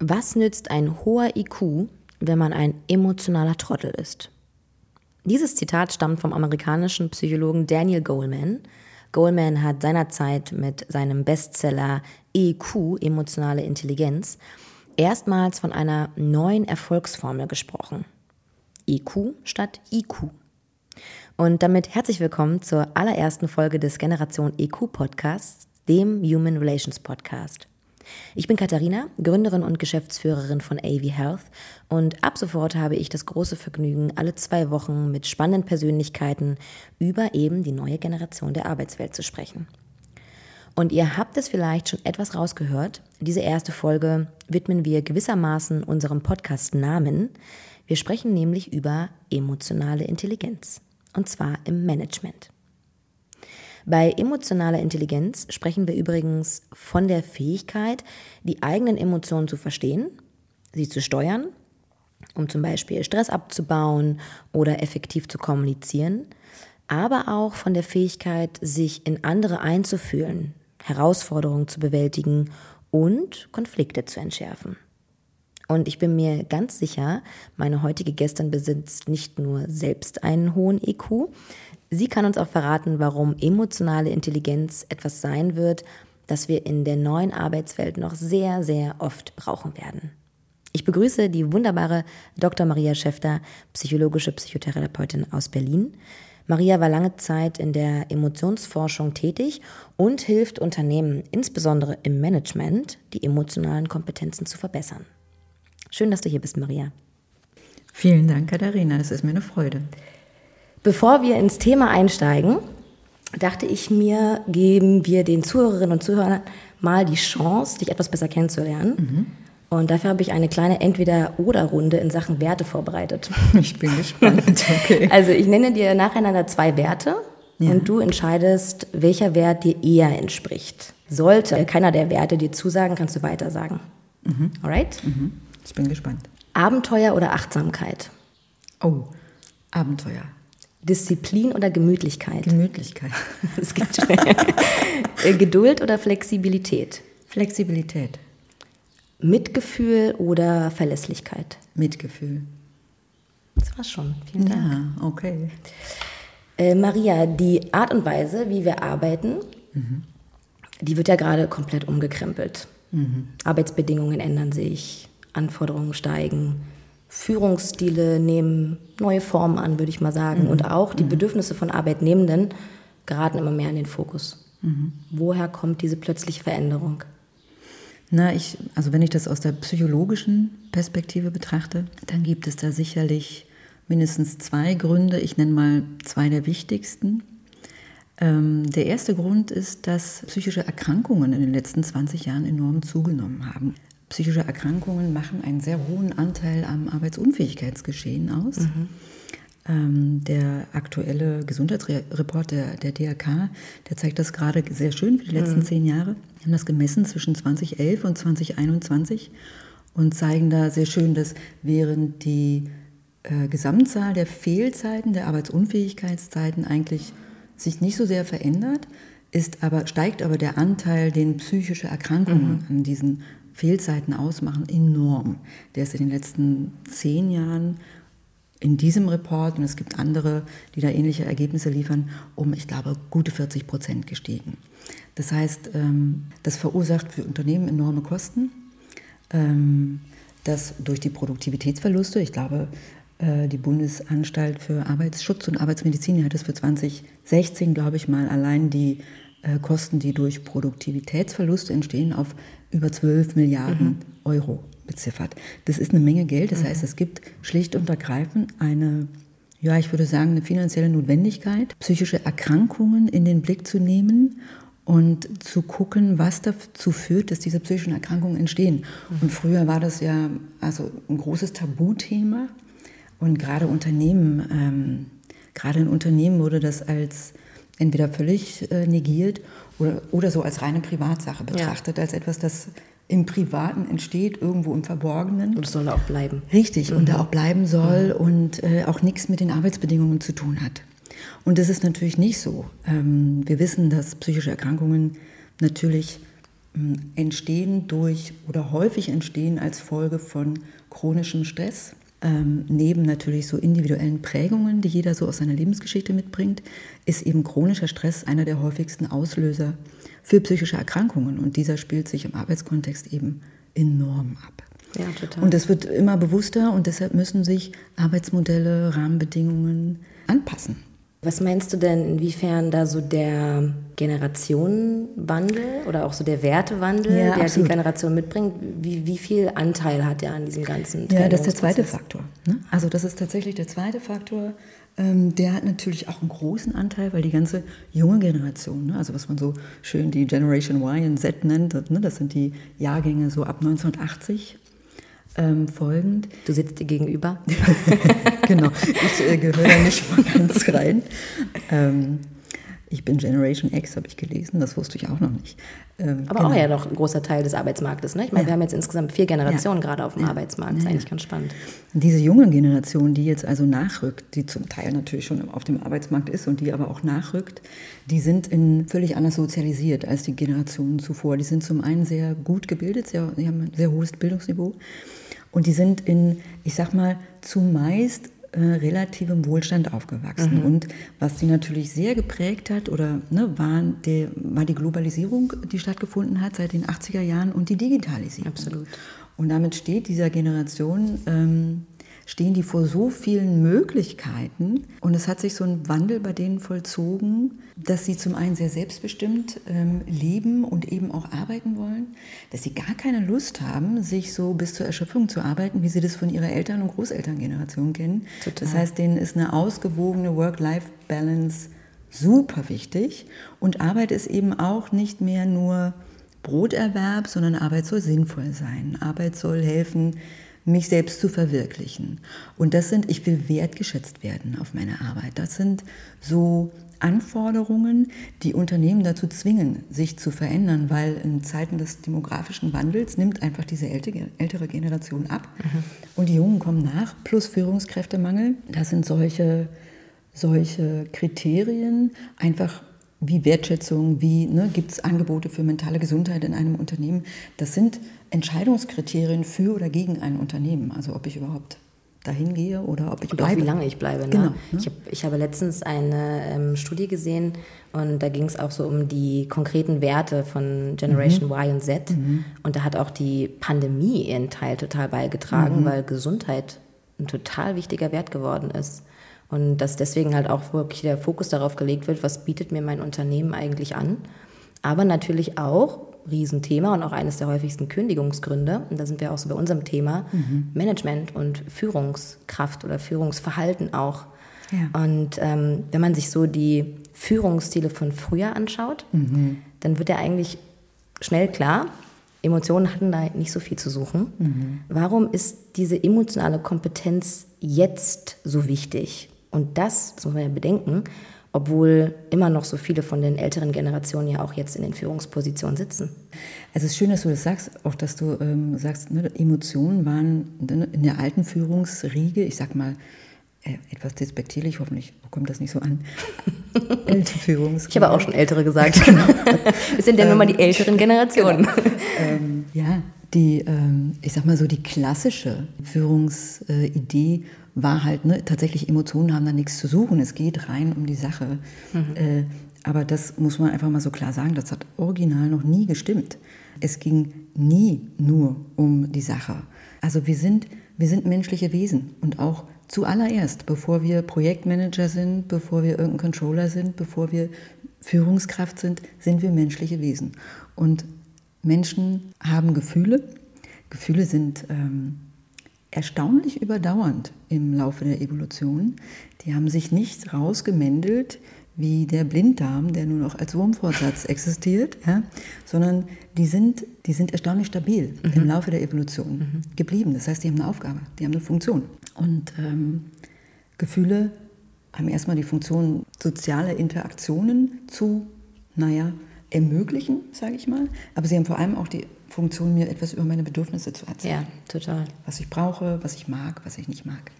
Was nützt ein hoher IQ, wenn man ein emotionaler Trottel ist? Dieses Zitat stammt vom amerikanischen Psychologen Daniel Goleman. Goleman hat seinerzeit mit seinem Bestseller EQ, emotionale Intelligenz, erstmals von einer neuen Erfolgsformel gesprochen. EQ statt IQ. Und damit herzlich willkommen zur allerersten Folge des Generation EQ Podcasts, dem Human Relations Podcast. Ich bin Katharina, Gründerin und Geschäftsführerin von AV Health und ab sofort habe ich das große Vergnügen, alle zwei Wochen mit spannenden Persönlichkeiten über eben die neue Generation der Arbeitswelt zu sprechen. Und ihr habt es vielleicht schon etwas rausgehört. Diese erste Folge widmen wir gewissermaßen unserem Podcast-Namen. Wir sprechen nämlich über emotionale Intelligenz. Und zwar im Management. Bei emotionaler Intelligenz sprechen wir übrigens von der Fähigkeit, die eigenen Emotionen zu verstehen, sie zu steuern, um zum Beispiel Stress abzubauen oder effektiv zu kommunizieren, aber auch von der Fähigkeit, sich in andere einzufühlen, Herausforderungen zu bewältigen und Konflikte zu entschärfen. Und ich bin mir ganz sicher, meine heutige Gästin besitzt nicht nur selbst einen hohen IQ, Sie kann uns auch verraten, warum emotionale Intelligenz etwas sein wird, das wir in der neuen Arbeitswelt noch sehr, sehr oft brauchen werden. Ich begrüße die wunderbare Dr. Maria Schäfter, psychologische Psychotherapeutin aus Berlin. Maria war lange Zeit in der Emotionsforschung tätig und hilft Unternehmen, insbesondere im Management, die emotionalen Kompetenzen zu verbessern. Schön, dass du hier bist, Maria. Vielen Dank, Katharina. Es ist mir eine Freude. Bevor wir ins Thema einsteigen, dachte ich mir, geben wir den Zuhörerinnen und Zuhörern mal die Chance, dich etwas besser kennenzulernen. Mhm. Und dafür habe ich eine kleine Entweder-Oder-Runde in Sachen Werte vorbereitet. Ich bin gespannt. Okay. Also ich nenne dir nacheinander zwei Werte ja. und du entscheidest, welcher Wert dir eher entspricht. Sollte keiner der Werte dir zusagen, kannst du weiter sagen. Mhm. Alright? Mhm. Ich bin gespannt. Abenteuer oder Achtsamkeit? Oh, Abenteuer. Disziplin oder Gemütlichkeit? Gemütlichkeit. Es geht schnell. Äh, Geduld oder Flexibilität? Flexibilität. Mitgefühl oder Verlässlichkeit? Mitgefühl. Das war's schon. Vielen Dank. Ja, okay. Äh, Maria, die Art und Weise, wie wir arbeiten, mhm. die wird ja gerade komplett umgekrempelt. Mhm. Arbeitsbedingungen ändern sich, Anforderungen steigen, Führungsstile nehmen neue Formen an, würde ich mal sagen. Mhm. Und auch die mhm. Bedürfnisse von Arbeitnehmenden geraten immer mehr in den Fokus. Mhm. Woher kommt diese plötzliche Veränderung? Na, ich, also wenn ich das aus der psychologischen Perspektive betrachte, dann gibt es da sicherlich mindestens zwei Gründe. Ich nenne mal zwei der wichtigsten. Ähm, der erste Grund ist, dass psychische Erkrankungen in den letzten 20 Jahren enorm zugenommen haben psychische Erkrankungen machen einen sehr hohen Anteil am Arbeitsunfähigkeitsgeschehen aus. Mhm. Ähm, der aktuelle Gesundheitsreport der, der DRK, der zeigt das gerade sehr schön für die letzten mhm. zehn Jahre. Wir haben das gemessen zwischen 2011 und 2021 und zeigen da sehr schön, dass während die äh, Gesamtzahl der Fehlzeiten, der Arbeitsunfähigkeitszeiten eigentlich sich nicht so sehr verändert, ist aber, steigt aber der Anteil, den psychische Erkrankungen mhm. an diesen Fehlzeiten ausmachen, enorm. Der ist in den letzten zehn Jahren in diesem Report, und es gibt andere, die da ähnliche Ergebnisse liefern, um, ich glaube, gute 40 Prozent gestiegen. Das heißt, ähm, das verursacht für Unternehmen enorme Kosten. Ähm, das durch die Produktivitätsverluste, ich glaube, äh, die Bundesanstalt für Arbeitsschutz und Arbeitsmedizin hat es für 2016, glaube ich mal, allein die Kosten, die durch Produktivitätsverluste entstehen, auf über 12 Milliarden mhm. Euro beziffert. Das ist eine Menge Geld. Das mhm. heißt, es gibt schlicht und ergreifend eine, ja, ich würde sagen, eine finanzielle Notwendigkeit, psychische Erkrankungen in den Blick zu nehmen und zu gucken, was dazu führt, dass diese psychischen Erkrankungen entstehen. Mhm. Und früher war das ja also ein großes Tabuthema. Und gerade Unternehmen, ähm, gerade in Unternehmen wurde das als entweder völlig äh, negiert oder, oder so als reine Privatsache betrachtet, ja. als etwas, das im Privaten entsteht, irgendwo im Verborgenen. Und soll auch bleiben. Richtig, mhm. und da auch bleiben soll mhm. und äh, auch nichts mit den Arbeitsbedingungen zu tun hat. Und das ist natürlich nicht so. Ähm, wir wissen, dass psychische Erkrankungen natürlich entstehen durch oder häufig entstehen als Folge von chronischem Stress. Ähm, neben natürlich so individuellen Prägungen, die jeder so aus seiner Lebensgeschichte mitbringt, ist eben chronischer Stress einer der häufigsten Auslöser für psychische Erkrankungen. Und dieser spielt sich im Arbeitskontext eben enorm ab. Ja, total. Und es wird immer bewusster und deshalb müssen sich Arbeitsmodelle, Rahmenbedingungen anpassen. Was meinst du denn, inwiefern da so der Generationenwandel oder auch so der Wertewandel, ja, der absolut. die Generation mitbringt, wie, wie viel Anteil hat er an diesem ganzen Ja, das ist der zweite Faktor. Ne? Also das ist tatsächlich der zweite Faktor. Ähm, der hat natürlich auch einen großen Anteil, weil die ganze junge Generation, ne? also was man so schön die Generation Y und Z nennt, ne? das sind die Jahrgänge so ab 1980 ähm, folgend. Du sitzt dir gegenüber. genau, ich äh, gehöre da nicht mal ganz rein. Ähm, ich bin Generation X, habe ich gelesen, das wusste ich auch noch nicht. Ähm, Aber genau. auch ja noch ein großer Teil des Arbeitsmarktes. Ne? Ich meine, ja. wir haben jetzt insgesamt vier Generationen ja. gerade auf dem ja. Arbeitsmarkt. Das ist eigentlich ganz spannend. Diese junge Generation, die jetzt also nachrückt, die zum Teil natürlich schon auf dem Arbeitsmarkt ist und die aber auch nachrückt, die sind in völlig anders sozialisiert als die Generationen zuvor. Die sind zum einen sehr gut gebildet, sehr, die haben ein sehr hohes Bildungsniveau. Und die sind in, ich sag mal, zumeist äh, relativem Wohlstand aufgewachsen. Mhm. Und was die natürlich sehr geprägt hat, oder ne, war, die, war die Globalisierung, die stattgefunden hat seit den 80er Jahren und die Digitalisierung. Absolut. Und damit steht dieser Generation ähm, stehen die vor so vielen Möglichkeiten. Und es hat sich so ein Wandel bei denen vollzogen, dass sie zum einen sehr selbstbestimmt ähm, leben und eben auch arbeiten wollen, dass sie gar keine Lust haben, sich so bis zur Erschöpfung zu arbeiten, wie sie das von ihrer Eltern- und Großelterngeneration kennen. Total. Das heißt, denen ist eine ausgewogene Work-Life-Balance super wichtig. Und Arbeit ist eben auch nicht mehr nur Broterwerb, sondern Arbeit soll sinnvoll sein. Arbeit soll helfen, mich selbst zu verwirklichen. Und das sind, ich will wertgeschätzt werden auf meine Arbeit. Das sind so Anforderungen, die Unternehmen dazu zwingen, sich zu verändern, weil in Zeiten des demografischen Wandels nimmt einfach diese ältere Generation ab mhm. und die Jungen kommen nach, plus Führungskräftemangel. Das sind solche, solche Kriterien, einfach wie Wertschätzung, wie ne, gibt es Angebote für mentale Gesundheit in einem Unternehmen. Das sind Entscheidungskriterien für oder gegen ein Unternehmen. Also ob ich überhaupt dahin gehe oder ob ich und bleibe. Auch wie lange ich bleibe. Ne? Genau, ne? Ich, hab, ich habe letztens eine ähm, Studie gesehen und da ging es auch so um die konkreten Werte von Generation mhm. Y und Z. Mhm. Und da hat auch die Pandemie ihren Teil total beigetragen, mhm. weil Gesundheit ein total wichtiger Wert geworden ist. Und dass deswegen halt auch wirklich der Fokus darauf gelegt wird, was bietet mir mein Unternehmen eigentlich an. Aber natürlich auch, Riesenthema und auch eines der häufigsten Kündigungsgründe, und da sind wir auch so bei unserem Thema, mhm. Management und Führungskraft oder Führungsverhalten auch. Ja. Und ähm, wenn man sich so die Führungsstile von früher anschaut, mhm. dann wird ja eigentlich schnell klar, Emotionen hatten da nicht so viel zu suchen. Mhm. Warum ist diese emotionale Kompetenz jetzt so wichtig? Und das, das muss man ja bedenken, obwohl immer noch so viele von den älteren Generationen ja auch jetzt in den Führungspositionen sitzen. Also es ist schön, dass du das sagst, auch dass du ähm, sagst, ne, Emotionen waren ne, in der alten Führungsriege, ich sag mal, äh, etwas despektierlich, hoffentlich kommt das nicht so an. Ältere Führungsriege. Ich habe auch schon ältere gesagt. genau. Es sind ja ähm, nur mal die älteren Generationen. Genau. Ähm, ja, die, ähm, ich sag mal so, die klassische Führungsidee war halt, ne, tatsächlich Emotionen haben da nichts zu suchen. Es geht rein um die Sache. Mhm. Äh, aber das muss man einfach mal so klar sagen, das hat original noch nie gestimmt. Es ging nie nur um die Sache. Also wir sind, wir sind menschliche Wesen und auch zuallererst, bevor wir Projektmanager sind, bevor wir irgendein Controller sind, bevor wir Führungskraft sind, sind wir menschliche Wesen. Und Menschen haben Gefühle. Gefühle sind ähm, erstaunlich überdauernd im Laufe der Evolution. Die haben sich nicht rausgemändelt wie der Blinddarm, der nur noch als Wurmfortsatz existiert, ja, sondern die sind, die sind erstaunlich stabil mhm. im Laufe der Evolution mhm. geblieben. Das heißt, die haben eine Aufgabe, die haben eine Funktion. Und ähm, Gefühle haben erstmal die Funktion, soziale Interaktionen zu, naja, ermöglichen, sage ich mal. Aber sie haben vor allem auch die Funktion, mir etwas über meine Bedürfnisse zu erzählen. Ja, total. Was ich brauche, was ich mag, was ich nicht mag.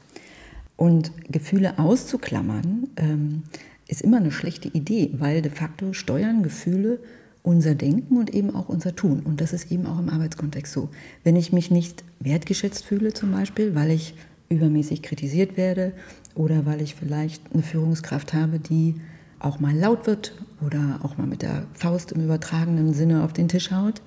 Und Gefühle auszuklammern, ähm, ist immer eine schlechte Idee, weil de facto steuern Gefühle unser Denken und eben auch unser Tun. Und das ist eben auch im Arbeitskontext so. Wenn ich mich nicht wertgeschätzt fühle zum Beispiel, weil ich übermäßig kritisiert werde oder weil ich vielleicht eine Führungskraft habe, die auch mal laut wird oder auch mal mit der Faust im übertragenen Sinne auf den Tisch haut.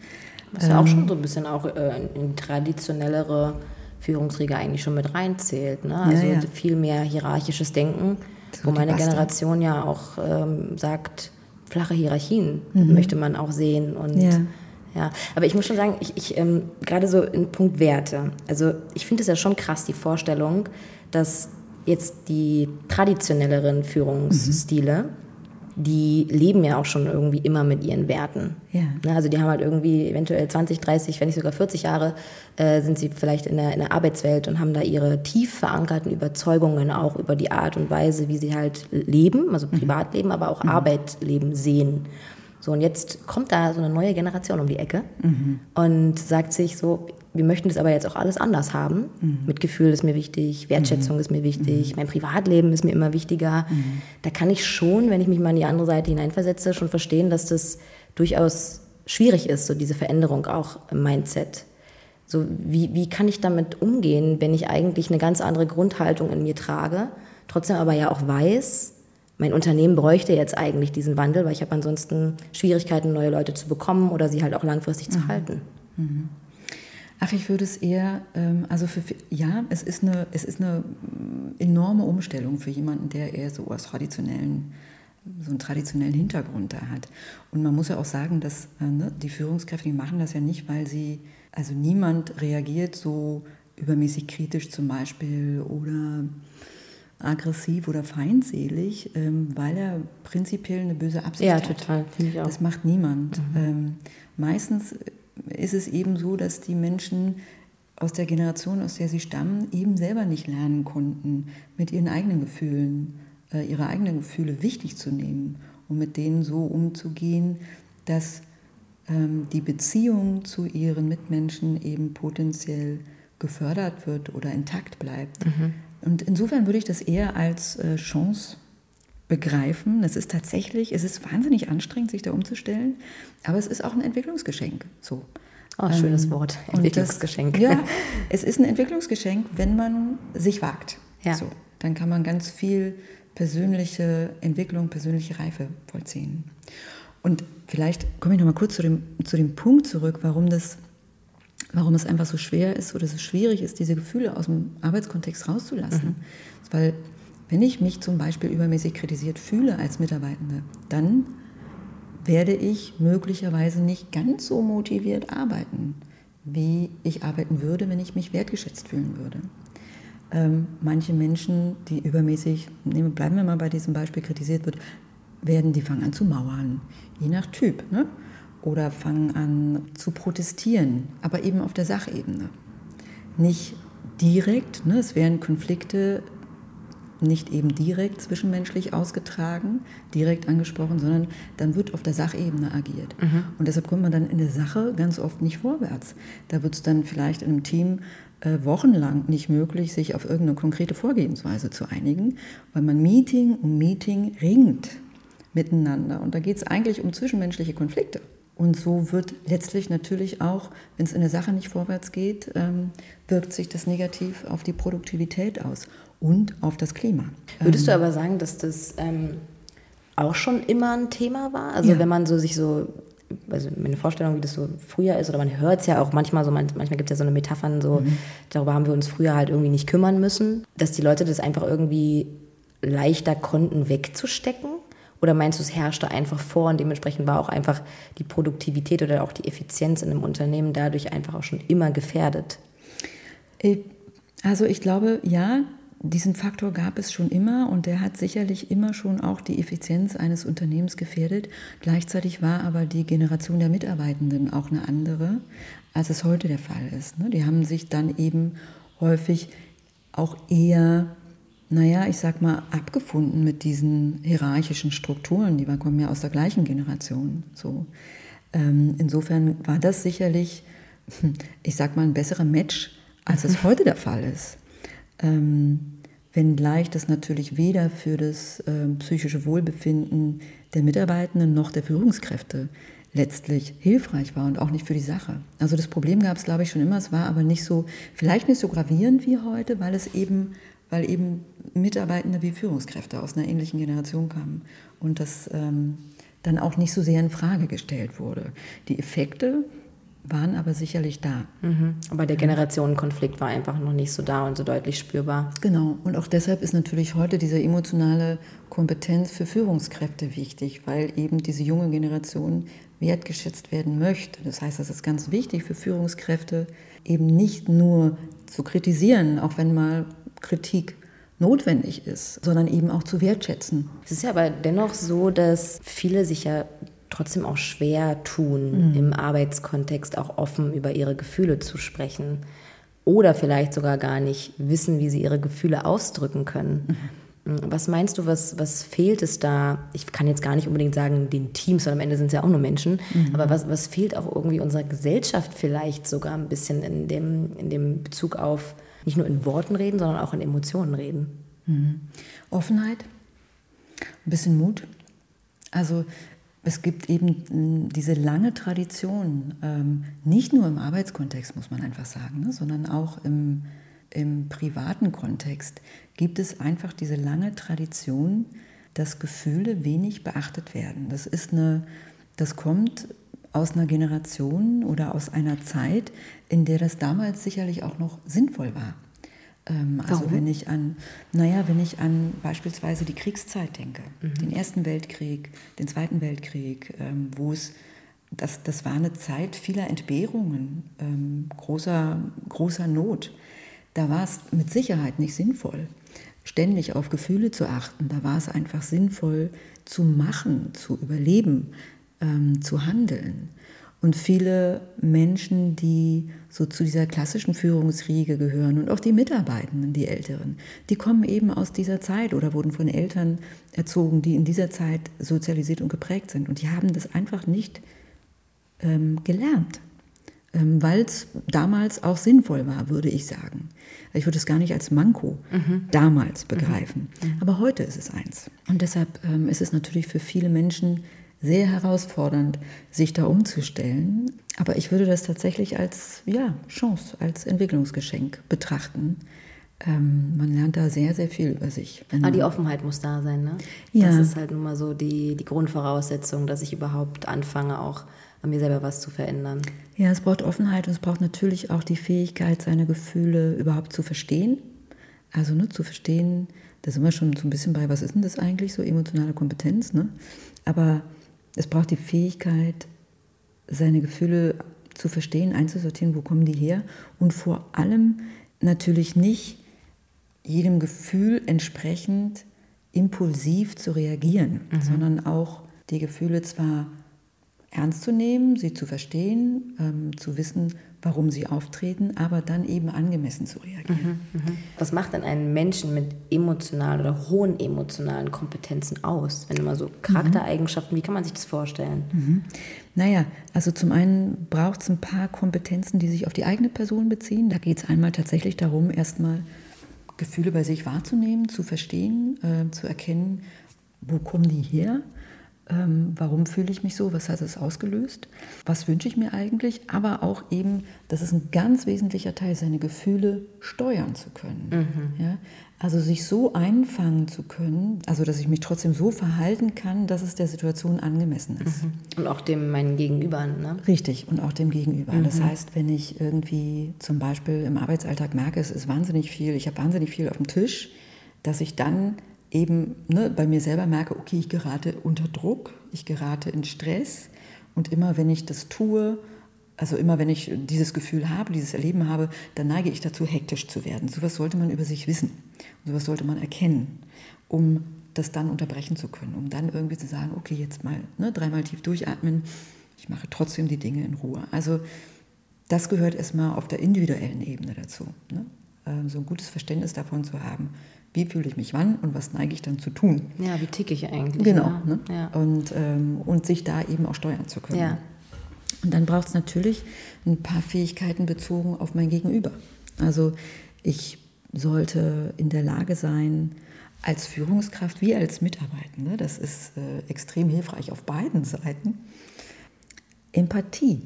Was ja auch schon ähm, so ein bisschen auch äh, in traditionellere Führungsriege eigentlich schon mit reinzählt. Ne? Also ja, ja. viel mehr hierarchisches Denken, wo meine Generation ja auch ähm, sagt, flache Hierarchien mhm. möchte man auch sehen. Und ja. ja. aber ich muss schon sagen, ich, ich ähm, gerade so in Punkt Werte. Also ich finde es ja schon krass, die Vorstellung, dass jetzt die traditionelleren Führungsstile, mhm die leben ja auch schon irgendwie immer mit ihren Werten. Ja. Ne, also die haben halt irgendwie eventuell 20, 30, wenn nicht sogar 40 Jahre, äh, sind sie vielleicht in der, in der Arbeitswelt und haben da ihre tief verankerten Überzeugungen auch über die Art und Weise, wie sie halt leben, also mhm. Privatleben, aber auch mhm. Arbeitleben sehen. So, und jetzt kommt da so eine neue Generation um die Ecke mhm. und sagt sich so, wir möchten das aber jetzt auch alles anders haben. Mhm. Mitgefühl ist mir wichtig, Wertschätzung mhm. ist mir wichtig, mhm. mein Privatleben ist mir immer wichtiger. Mhm. Da kann ich schon, wenn ich mich mal in die andere Seite hineinversetze, schon verstehen, dass das durchaus schwierig ist, so diese Veränderung auch im Mindset. So, wie, wie kann ich damit umgehen, wenn ich eigentlich eine ganz andere Grundhaltung in mir trage, trotzdem aber ja auch weiß, mein Unternehmen bräuchte jetzt eigentlich diesen Wandel, weil ich habe ansonsten Schwierigkeiten, neue Leute zu bekommen oder sie halt auch langfristig zu mhm. halten. Mhm. Ach, ich würde es eher, ähm, also für, ja, es ist, eine, es ist eine enorme Umstellung für jemanden, der eher so aus traditionellen, so einen traditionellen Hintergrund da hat. Und man muss ja auch sagen, dass äh, ne, die Führungskräfte, die machen das ja nicht, weil sie, also niemand reagiert so übermäßig kritisch zum Beispiel oder aggressiv oder feindselig, ähm, weil er prinzipiell eine böse Absicht ja, hat. Ja, total, finde ich auch. Das macht niemand. Mhm. Ähm, meistens ist es eben so, dass die Menschen aus der Generation, aus der sie stammen, eben selber nicht lernen konnten, mit ihren eigenen Gefühlen, äh, ihre eigenen Gefühle wichtig zu nehmen und mit denen so umzugehen, dass ähm, die Beziehung zu ihren Mitmenschen eben potenziell gefördert wird oder intakt bleibt. Mhm. Und insofern würde ich das eher als äh, Chance begreifen. Es ist tatsächlich, es ist wahnsinnig anstrengend, sich da umzustellen, aber es ist auch ein Entwicklungsgeschenk. So. Oh, schönes ähm, Wort, Entwicklungsgeschenk. Das, ja, es ist ein Entwicklungsgeschenk, wenn man sich wagt. Ja. So, dann kann man ganz viel persönliche Entwicklung, persönliche Reife vollziehen. Und vielleicht komme ich noch mal kurz zu dem, zu dem Punkt zurück, warum das warum es einfach so schwer ist oder so schwierig ist, diese Gefühle aus dem Arbeitskontext rauszulassen. Mhm. Weil wenn ich mich zum Beispiel übermäßig kritisiert fühle als Mitarbeitende, dann werde ich möglicherweise nicht ganz so motiviert arbeiten, wie ich arbeiten würde, wenn ich mich wertgeschätzt fühlen würde. Ähm, manche Menschen, die übermäßig, nehmen, bleiben wir mal bei diesem Beispiel, kritisiert wird, werden, die fangen an zu mauern, je nach Typ. Ne? Oder fangen an zu protestieren, aber eben auf der Sachebene. Nicht direkt, ne? es werden Konflikte nicht eben direkt zwischenmenschlich ausgetragen, direkt angesprochen, sondern dann wird auf der Sachebene agiert. Mhm. Und deshalb kommt man dann in der Sache ganz oft nicht vorwärts. Da wird es dann vielleicht in einem Team äh, wochenlang nicht möglich, sich auf irgendeine konkrete Vorgehensweise zu einigen, weil man Meeting um Meeting ringt miteinander. Und da geht es eigentlich um zwischenmenschliche Konflikte. Und so wird letztlich natürlich auch, wenn es in der Sache nicht vorwärts geht, ähm, wirkt sich das negativ auf die Produktivität aus und auf das Klima. Würdest du ähm, aber sagen, dass das ähm, auch schon immer ein Thema war? Also ja. wenn man so sich so, also meine Vorstellung, wie das so früher ist, oder man hört es ja auch manchmal so, manchmal gibt es ja so eine Metaphern, so, mhm. darüber haben wir uns früher halt irgendwie nicht kümmern müssen, dass die Leute das einfach irgendwie leichter konnten wegzustecken? Oder meinst du, es herrschte einfach vor und dementsprechend war auch einfach die Produktivität oder auch die Effizienz in einem Unternehmen dadurch einfach auch schon immer gefährdet? Äh, also ich glaube, ja, diesen Faktor gab es schon immer und der hat sicherlich immer schon auch die Effizienz eines Unternehmens gefährdet. Gleichzeitig war aber die Generation der Mitarbeitenden auch eine andere, als es heute der Fall ist. Ne? Die haben sich dann eben häufig auch eher, naja, ich sag mal, abgefunden mit diesen hierarchischen Strukturen. Die kommen ja aus der gleichen Generation. So. Ähm, insofern war das sicherlich, ich sag mal, ein besserer Match, als es heute der Fall ist. Ähm, wenngleich das natürlich weder für das äh, psychische Wohlbefinden der Mitarbeitenden noch der Führungskräfte letztlich hilfreich war und auch nicht für die Sache. Also das Problem gab es, glaube ich, schon immer. Es war aber nicht so, vielleicht nicht so gravierend wie heute, weil es eben, weil eben Mitarbeitende wie Führungskräfte aus einer ähnlichen Generation kamen und das ähm, dann auch nicht so sehr in Frage gestellt wurde. Die Effekte waren aber sicherlich da. Mhm. Aber der Generationenkonflikt war einfach noch nicht so da und so deutlich spürbar. Genau. Und auch deshalb ist natürlich heute diese emotionale Kompetenz für Führungskräfte wichtig, weil eben diese junge Generation wertgeschätzt werden möchte. Das heißt, es ist ganz wichtig für Führungskräfte, eben nicht nur zu kritisieren, auch wenn mal Kritik notwendig ist, sondern eben auch zu wertschätzen. Es ist ja aber dennoch so, dass viele sich ja trotzdem auch schwer tun, mhm. im Arbeitskontext auch offen über ihre Gefühle zu sprechen. Oder vielleicht sogar gar nicht wissen, wie sie ihre Gefühle ausdrücken können. Mhm. Was meinst du, was, was fehlt es da? Ich kann jetzt gar nicht unbedingt sagen, den Teams, weil am Ende sind es ja auch nur Menschen. Mhm. Aber was, was fehlt auch irgendwie unserer Gesellschaft vielleicht sogar ein bisschen in dem, in dem Bezug auf nicht nur in Worten reden, sondern auch in Emotionen reden? Mhm. Offenheit, ein bisschen Mut. Also es gibt eben diese lange Tradition, ähm, nicht nur im Arbeitskontext, muss man einfach sagen, ne, sondern auch im, im privaten Kontext gibt es einfach diese lange Tradition, dass Gefühle wenig beachtet werden. Das ist eine, das kommt aus einer Generation oder aus einer Zeit, in der das damals sicherlich auch noch sinnvoll war. Ähm, also Warum? wenn ich an, naja, wenn ich an beispielsweise die Kriegszeit denke, mhm. den Ersten Weltkrieg, den Zweiten Weltkrieg, ähm, wo es das, das war eine Zeit vieler Entbehrungen, ähm, großer, großer Not. Da war es mit Sicherheit nicht sinnvoll, ständig auf Gefühle zu achten. Da war es einfach sinnvoll zu machen, zu überleben, ähm, zu handeln. Und viele Menschen, die so zu dieser klassischen Führungsriege gehören und auch die Mitarbeitenden, die Älteren, die kommen eben aus dieser Zeit oder wurden von Eltern erzogen, die in dieser Zeit sozialisiert und geprägt sind. Und die haben das einfach nicht ähm, gelernt, ähm, weil es damals auch sinnvoll war, würde ich sagen. Ich würde es gar nicht als Manko mhm. damals begreifen. Mhm. mhm. Aber heute ist es eins. Und deshalb ähm, ist es natürlich für viele Menschen sehr herausfordernd, sich da umzustellen. Aber ich würde das tatsächlich als ja, Chance, als Entwicklungsgeschenk betrachten. Ähm, man lernt da sehr, sehr viel über sich. Ah, die Offenheit muss da sein, ne? Ja. Das ist halt nun mal so die, die Grundvoraussetzung, dass ich überhaupt anfange, auch an mir selber was zu verändern. Ja, es braucht Offenheit und es braucht natürlich auch die Fähigkeit, seine Gefühle überhaupt zu verstehen. Also ne, zu verstehen, da sind wir schon so ein bisschen bei, was ist denn das eigentlich, so emotionale Kompetenz, ne? Aber es braucht die Fähigkeit, seine Gefühle zu verstehen, einzusortieren, wo kommen die her und vor allem natürlich nicht jedem Gefühl entsprechend impulsiv zu reagieren, mhm. sondern auch die Gefühle zwar ernst zu nehmen, sie zu verstehen, ähm, zu wissen, warum sie auftreten, aber dann eben angemessen zu reagieren. Mhm, mh. Was macht denn einen Menschen mit emotionalen oder hohen emotionalen Kompetenzen aus? Wenn immer so Charaktereigenschaften, mhm. wie kann man sich das vorstellen? Mhm. Naja, also zum einen braucht es ein paar Kompetenzen, die sich auf die eigene Person beziehen. Da geht es einmal tatsächlich darum, erstmal Gefühle bei sich wahrzunehmen, zu verstehen, äh, zu erkennen, wo kommen die her ähm, warum fühle ich mich so, was hat es ausgelöst, was wünsche ich mir eigentlich, aber auch eben, das ist ein ganz wesentlicher Teil, seine Gefühle steuern zu können. Mhm. Ja? Also sich so einfangen zu können, also dass ich mich trotzdem so verhalten kann, dass es der Situation angemessen ist. Mhm. Und auch dem meinen Gegenüber, ne? Richtig, und auch dem Gegenüber. Mhm. Das heißt, wenn ich irgendwie zum Beispiel im Arbeitsalltag merke, es ist wahnsinnig viel, ich habe wahnsinnig viel auf dem Tisch, dass ich dann eben ne, bei mir selber merke, okay, ich gerate unter Druck, ich gerate in Stress und immer wenn ich das tue, also immer wenn ich dieses Gefühl habe, dieses Erleben habe, dann neige ich dazu, hektisch zu werden. Sowas sollte man über sich wissen, sowas sollte man erkennen, um das dann unterbrechen zu können, um dann irgendwie zu sagen, okay, jetzt mal ne, dreimal tief durchatmen, ich mache trotzdem die Dinge in Ruhe. Also das gehört erstmal auf der individuellen Ebene dazu. Ne? Ähm, so ein gutes Verständnis davon zu haben, wie fühle ich mich wann und was neige ich dann zu tun. Ja, wie ticke ich eigentlich. Genau. Ja. Ne? Ja. Und, ähm, und sich da eben auch steuern zu können. Ja. Und dann braucht es natürlich ein paar Fähigkeiten bezogen auf mein Gegenüber. Also ich sollte in der Lage sein, als Führungskraft wie als Mitarbeitende, das ist äh, extrem hilfreich auf beiden Seiten, Empathie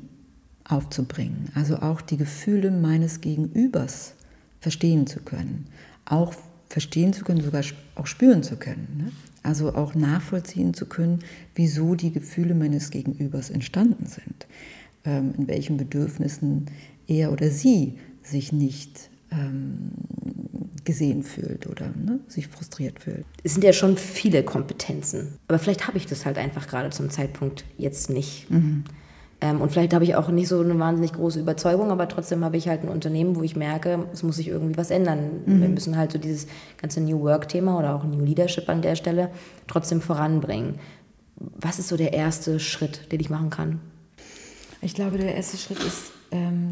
aufzubringen, also auch die Gefühle meines Gegenübers verstehen zu können, auch verstehen zu können, sogar auch spüren zu können. Ne? Also auch nachvollziehen zu können, wieso die Gefühle meines Gegenübers entstanden sind, ähm, in welchen Bedürfnissen er oder sie sich nicht ähm, gesehen fühlt oder ne, sich frustriert fühlt. Es sind ja schon viele Kompetenzen, aber vielleicht habe ich das halt einfach gerade zum Zeitpunkt jetzt nicht. Mhm. Ähm, und vielleicht habe ich auch nicht so eine wahnsinnig große Überzeugung, aber trotzdem habe ich halt ein Unternehmen, wo ich merke, es muss sich irgendwie was ändern. Mhm. Wir müssen halt so dieses ganze New Work-Thema oder auch New Leadership an der Stelle trotzdem voranbringen. Was ist so der erste Schritt, den ich machen kann? Ich glaube, der erste Schritt ist,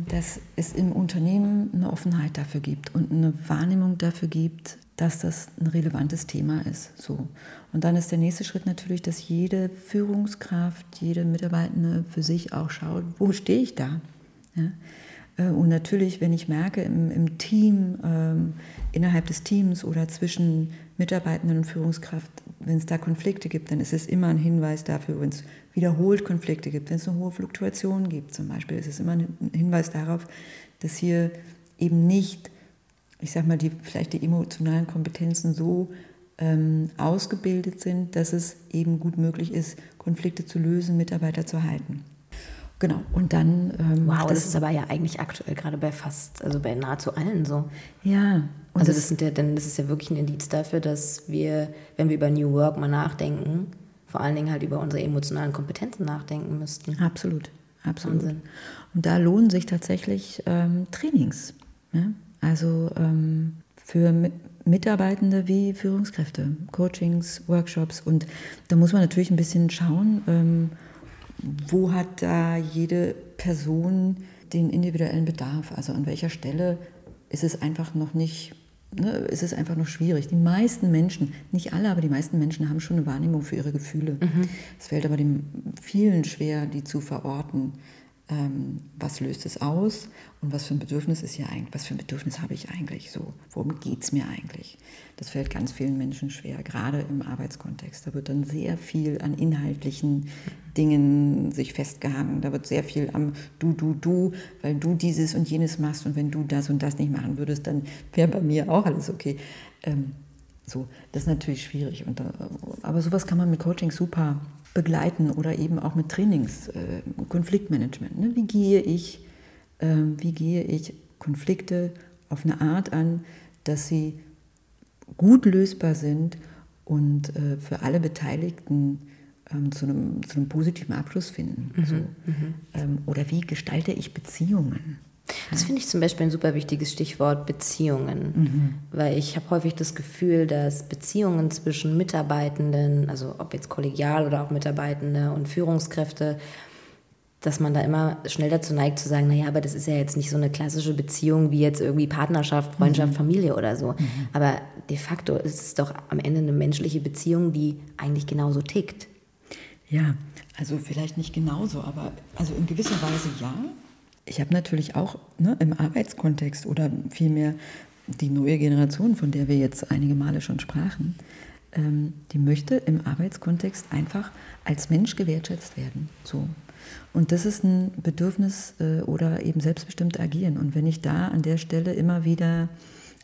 dass es im Unternehmen eine Offenheit dafür gibt und eine Wahrnehmung dafür gibt, dass das ein relevantes Thema ist. So. Und dann ist der nächste Schritt natürlich, dass jede Führungskraft, jede Mitarbeitende für sich auch schaut, wo stehe ich da? Ja? Äh, und natürlich, wenn ich merke, im, im Team, ähm, innerhalb des Teams oder zwischen Mitarbeitenden und Führungskraft, wenn es da Konflikte gibt, dann ist es immer ein Hinweis dafür, wenn es wiederholt Konflikte gibt, wenn es eine hohe Fluktuation gibt zum Beispiel, ist es immer ein Hinweis darauf, dass hier eben nicht, ich sag mal, die, vielleicht die emotionalen Kompetenzen so ähm, ausgebildet sind, dass es eben gut möglich ist, Konflikte zu lösen, Mitarbeiter zu halten. Genau, und dann. Ähm, wow, das, das, ist aber ja eigentlich aktuell gerade bei fast, also bei nahezu allen so. Ja. Also das, sind ja, denn das ist ja wirklich ein Indiz dafür, dass wir, wenn wir über New Work mal nachdenken, vor allen Dingen halt über unsere emotionalen Kompetenzen nachdenken müssten. Absolut, absolut. Wahnsinn. Und da lohnen sich tatsächlich ähm, Trainings. Ja? Also ähm, für Mitarbeitende wie Führungskräfte, Coachings, Workshops. Und da muss man natürlich ein bisschen schauen, ähm, wo hat da jede Person den individuellen Bedarf? Also an welcher Stelle ist es einfach noch nicht, ne, ist es einfach noch schwierig. Die meisten Menschen, nicht alle, aber die meisten Menschen haben schon eine Wahrnehmung für ihre Gefühle. Mhm. Es fällt aber den vielen schwer, die zu verorten ähm, was löst es aus und was für ein Bedürfnis ist hier eigentlich, was für ein Bedürfnis habe ich eigentlich so, worum geht es mir eigentlich? Das fällt ganz vielen Menschen schwer, gerade im Arbeitskontext. Da wird dann sehr viel an inhaltlichen Dingen sich festgehangen, da wird sehr viel am Du, Du, Du, weil du dieses und jenes machst und wenn du das und das nicht machen würdest, dann wäre bei mir auch alles okay. Ähm, so, das ist natürlich schwierig. Und, aber sowas kann man mit Coaching super begleiten oder eben auch mit Trainings, äh, Konfliktmanagement. Ne? Wie gehe ich, äh, wie gehe ich Konflikte auf eine Art an, dass sie gut lösbar sind und äh, für alle Beteiligten ähm, zu, einem, zu einem positiven Abschluss finden. Mhm, so. mhm. Ähm, oder wie gestalte ich Beziehungen? Das finde ich zum Beispiel ein super wichtiges Stichwort Beziehungen, mhm. weil ich habe häufig das Gefühl, dass Beziehungen zwischen Mitarbeitenden, also ob jetzt kollegial oder auch Mitarbeitende und Führungskräfte, dass man da immer schnell dazu neigt zu sagen, naja, aber das ist ja jetzt nicht so eine klassische Beziehung wie jetzt irgendwie Partnerschaft, Freundschaft, mhm. Familie oder so. Mhm. Aber de facto ist es doch am Ende eine menschliche Beziehung, die eigentlich genauso tickt. Ja, also vielleicht nicht genauso, aber also in gewisser Weise ja ich habe natürlich auch ne, im Arbeitskontext oder vielmehr die neue Generation, von der wir jetzt einige Male schon sprachen, ähm, die möchte im Arbeitskontext einfach als Mensch gewertschätzt werden. So. Und das ist ein Bedürfnis äh, oder eben selbstbestimmt agieren. Und wenn ich da an der Stelle immer wieder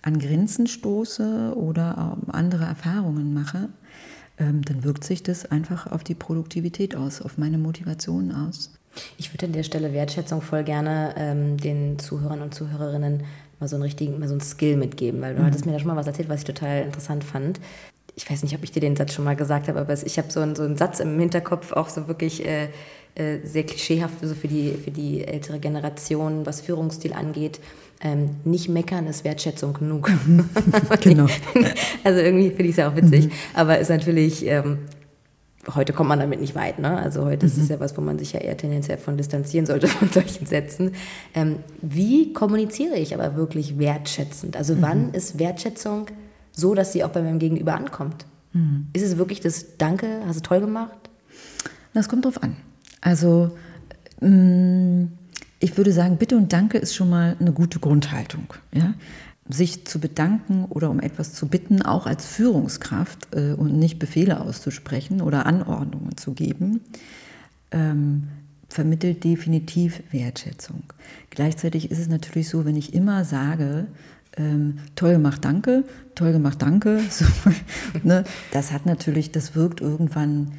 an Grenzen stoße oder andere Erfahrungen mache, ähm, dann wirkt sich das einfach auf die Produktivität aus, auf meine Motivation aus. Ich würde an der Stelle Wertschätzung voll gerne ähm, den Zuhörern und Zuhörerinnen mal so einen richtigen, mal so einen Skill mitgeben, weil du mhm. hattest mir da schon mal was erzählt, was ich total interessant fand. Ich weiß nicht, ob ich dir den Satz schon mal gesagt habe, aber ich habe so, einen, so einen Satz im Hinterkopf, auch so wirklich äh, äh, sehr klischeehaft so für, die, für die ältere Generation, was Führungsstil angeht. Ähm, nicht meckern ist Wertschätzung genug. genau. also irgendwie finde ich es ja auch witzig, mhm. aber ist natürlich ähm, heute kommt man damit nicht weit. Ne? Also heute mhm. ist es ja was, wo man sich ja eher tendenziell von distanzieren sollte von solchen Sätzen. Ähm, wie kommuniziere ich aber wirklich wertschätzend? Also mhm. wann ist Wertschätzung so, dass sie auch bei meinem Gegenüber ankommt? Mhm. Ist es wirklich das Danke, hast du toll gemacht? Das kommt drauf an. Also mm, ich würde sagen, Bitte und Danke ist schon mal eine gute Grundhaltung. Ja? Sich zu bedanken oder um etwas zu bitten, auch als Führungskraft äh, und nicht Befehle auszusprechen oder Anordnungen zu geben, ähm, vermittelt definitiv Wertschätzung. Gleichzeitig ist es natürlich so, wenn ich immer sage, ähm, toll gemacht, danke, toll gemacht, danke, so, ne, das hat natürlich, das wirkt irgendwann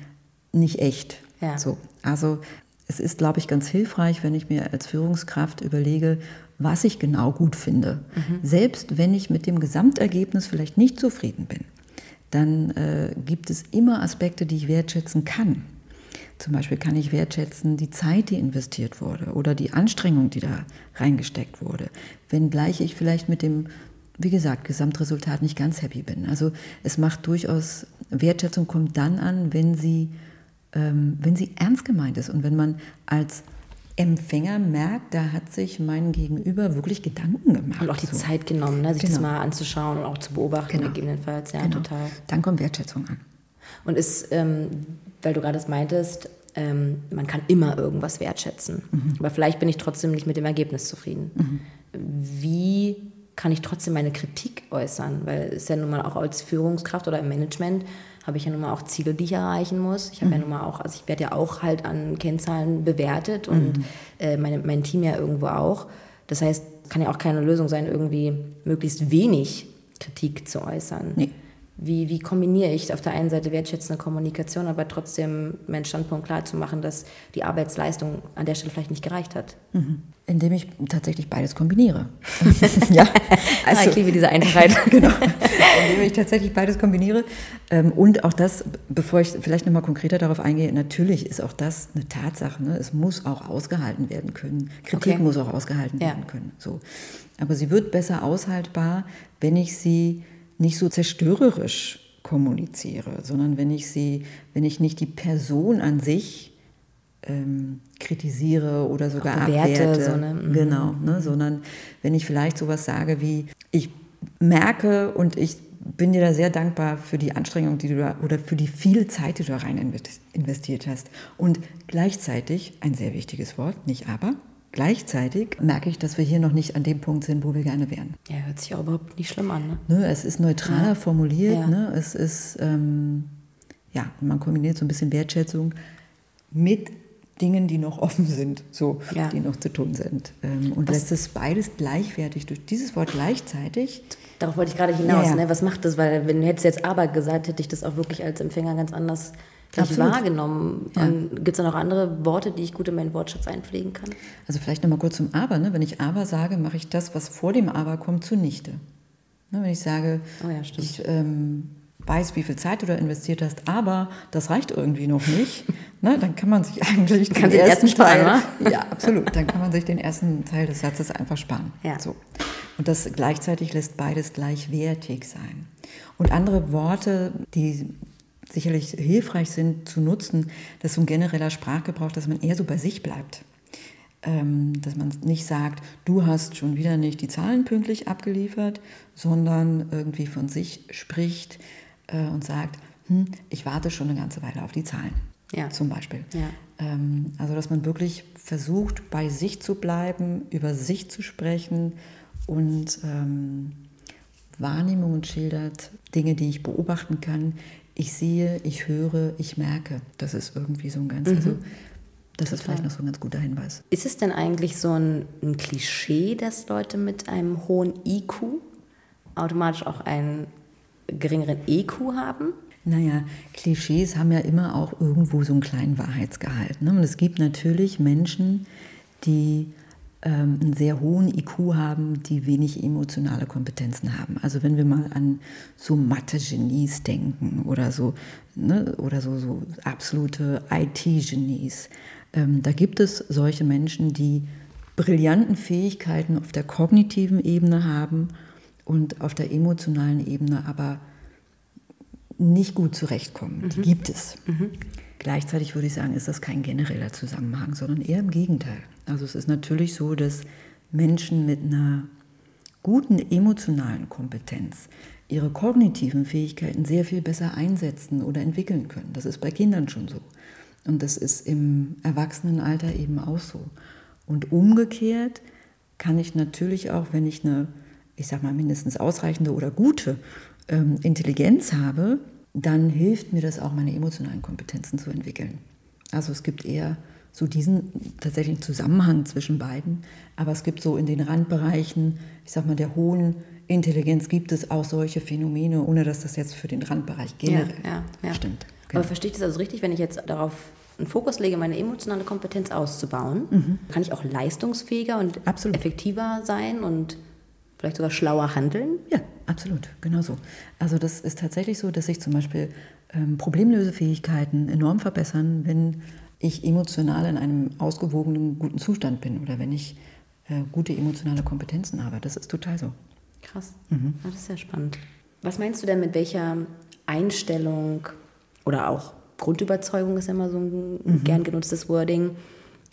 nicht echt. Ja. So, also es ist, glaube ich, ganz hilfreich, wenn ich mir als Führungskraft überlege, was ich genau gut finde. Mhm. Selbst wenn ich mit dem Gesamtergebnis vielleicht nicht zufrieden bin, dann äh, gibt es immer Aspekte, die ich wertschätzen kann. Zum Beispiel kann ich wertschätzen die Zeit, die investiert wurde oder die Anstrengung, die da reingesteckt wurde, wenngleich ich vielleicht mit dem, wie gesagt, Gesamtresultat nicht ganz happy bin. Also es macht durchaus, Wertschätzung kommt dann an, wenn sie, ähm, wenn sie ernst gemeint ist und wenn man als Empfänger merkt, da hat sich mein Gegenüber wirklich Gedanken gemacht. Und auch die so. Zeit genommen, ne, sich genau. das mal anzuschauen und auch zu beobachten, genau. gegebenenfalls. Ja, genau. total. Dann kommt Wertschätzung an. Und ist, ähm, weil du gerade das meintest, ähm, man kann immer irgendwas wertschätzen. Mhm. Aber vielleicht bin ich trotzdem nicht mit dem Ergebnis zufrieden. Mhm. Wie kann ich trotzdem meine Kritik äußern? Weil es ja nun mal auch als Führungskraft oder im Management habe ich ja nun mal auch Ziele, die ich erreichen muss. Ich habe mhm. ja nun mal auch, also ich werde ja auch halt an Kennzahlen bewertet und mhm. äh, meine, mein Team ja irgendwo auch. Das heißt, kann ja auch keine Lösung sein, irgendwie möglichst wenig Kritik zu äußern. Nee wie, wie kombiniere ich auf der einen Seite wertschätzende Kommunikation, aber trotzdem meinen Standpunkt klar zu machen, dass die Arbeitsleistung an der Stelle vielleicht nicht gereicht hat? Mhm. Indem ich tatsächlich beides kombiniere. ja, also, ich liebe diese Einfachheit. genau. Indem ich tatsächlich beides kombiniere. Ähm, und auch das, bevor ich vielleicht nochmal konkreter darauf eingehe, natürlich ist auch das eine Tatsache. Ne? Es muss auch ausgehalten werden können. Kritik okay. muss auch ausgehalten ja. werden können. So. Aber sie wird besser aushaltbar, wenn ich sie nicht so zerstörerisch kommuniziere, sondern wenn ich sie, wenn ich nicht die Person an sich ähm, kritisiere oder sogar bewerte, abwerte, so, ne? mhm. genau, ne? sondern wenn ich vielleicht sowas sage wie, ich merke und ich bin dir da sehr dankbar für die Anstrengung, die du da oder für die viel Zeit, die du da rein investiert hast. Und gleichzeitig, ein sehr wichtiges Wort, nicht aber, Gleichzeitig merke ich, dass wir hier noch nicht an dem Punkt sind, wo wir gerne wären. Ja, hört sich auch überhaupt nicht schlimm an. Ne? ne es ist neutraler ja. formuliert. Ja. Ne? Es ist, ähm, ja, man kombiniert so ein bisschen Wertschätzung mit Dingen, die noch offen sind, so, ja. die noch zu tun sind. Ähm, und Was? lässt es beides gleichwertig durch dieses Wort gleichzeitig. Darauf wollte ich gerade hinaus. Ne? Was macht das? Weil, wenn du hättest jetzt aber gesagt, hätte ich das auch wirklich als Empfänger ganz anders gleich wahrgenommen. Ja. Gibt es da noch andere Worte, die ich gut in meinen Wortschatz einpflegen kann? Also vielleicht nochmal kurz zum Aber. Ne? Wenn ich Aber sage, mache ich das, was vor dem Aber kommt, zunichte. Ne? Wenn ich sage, oh ja, ich ähm, weiß, wie viel Zeit du da investiert hast, aber das reicht irgendwie noch nicht, ne? dann kann man sich eigentlich den, den ersten, ersten Teil, sparen, ja absolut, dann kann man sich den ersten Teil des Satzes einfach sparen. Ja. So. Und das gleichzeitig lässt beides gleichwertig sein. Und andere Worte, die sicherlich hilfreich sind zu nutzen, dass so ein genereller Sprachgebrauch, dass man eher so bei sich bleibt. Ähm, dass man nicht sagt, du hast schon wieder nicht die Zahlen pünktlich abgeliefert, sondern irgendwie von sich spricht äh, und sagt, hm, ich warte schon eine ganze Weile auf die Zahlen. Ja. Zum Beispiel. Ja. Ähm, also, dass man wirklich versucht, bei sich zu bleiben, über sich zu sprechen und ähm, Wahrnehmungen schildert, Dinge, die ich beobachten kann, ich sehe, ich höre, ich merke. Das ist irgendwie so ein ganz, mhm. also das ist vielleicht noch so ein ganz guter Hinweis. Ist es denn eigentlich so ein, ein Klischee, dass Leute mit einem hohen IQ automatisch auch einen geringeren EQ haben? Naja, Klischees haben ja immer auch irgendwo so einen kleinen Wahrheitsgehalt. Ne? Und es gibt natürlich Menschen, die einen sehr hohen IQ haben, die wenig emotionale Kompetenzen haben. Also wenn wir mal an so Mathe-Genies denken oder so, ne, oder so, so absolute IT-Genies, ähm, da gibt es solche Menschen, die brillanten Fähigkeiten auf der kognitiven Ebene haben und auf der emotionalen Ebene aber nicht gut zurechtkommen. Mhm. Die gibt es. Mhm. Gleichzeitig würde ich sagen, ist das kein genereller Zusammenhang, sondern eher im Gegenteil. Also es ist natürlich so, dass Menschen mit einer guten emotionalen Kompetenz ihre kognitiven Fähigkeiten sehr viel besser einsetzen oder entwickeln können. Das ist bei Kindern schon so. Und das ist im Erwachsenenalter eben auch so. Und umgekehrt kann ich natürlich auch, wenn ich eine, ich sag mal, mindestens ausreichende oder gute ähm, Intelligenz habe, dann hilft mir das auch, meine emotionalen Kompetenzen zu entwickeln. Also es gibt eher so diesen tatsächlichen Zusammenhang zwischen beiden. Aber es gibt so in den Randbereichen, ich sag mal, der hohen Intelligenz gibt es auch solche Phänomene, ohne dass das jetzt für den Randbereich generell ja, ja, ja. stimmt. Genau. Aber verstehe ich das also richtig, wenn ich jetzt darauf einen Fokus lege, meine emotionale Kompetenz auszubauen, mhm. kann ich auch leistungsfähiger und absolut. effektiver sein und vielleicht sogar schlauer handeln? Ja, absolut, genau so. Also das ist tatsächlich so, dass sich zum Beispiel ähm, Problemlösefähigkeiten enorm verbessern, wenn ich emotional in einem ausgewogenen, guten Zustand bin oder wenn ich äh, gute emotionale Kompetenzen habe. Das ist total so. Krass. Mhm. Ja, das ist ja spannend. Was meinst du denn mit welcher Einstellung oder auch Grundüberzeugung ist ja immer so ein mhm. gern genutztes Wording,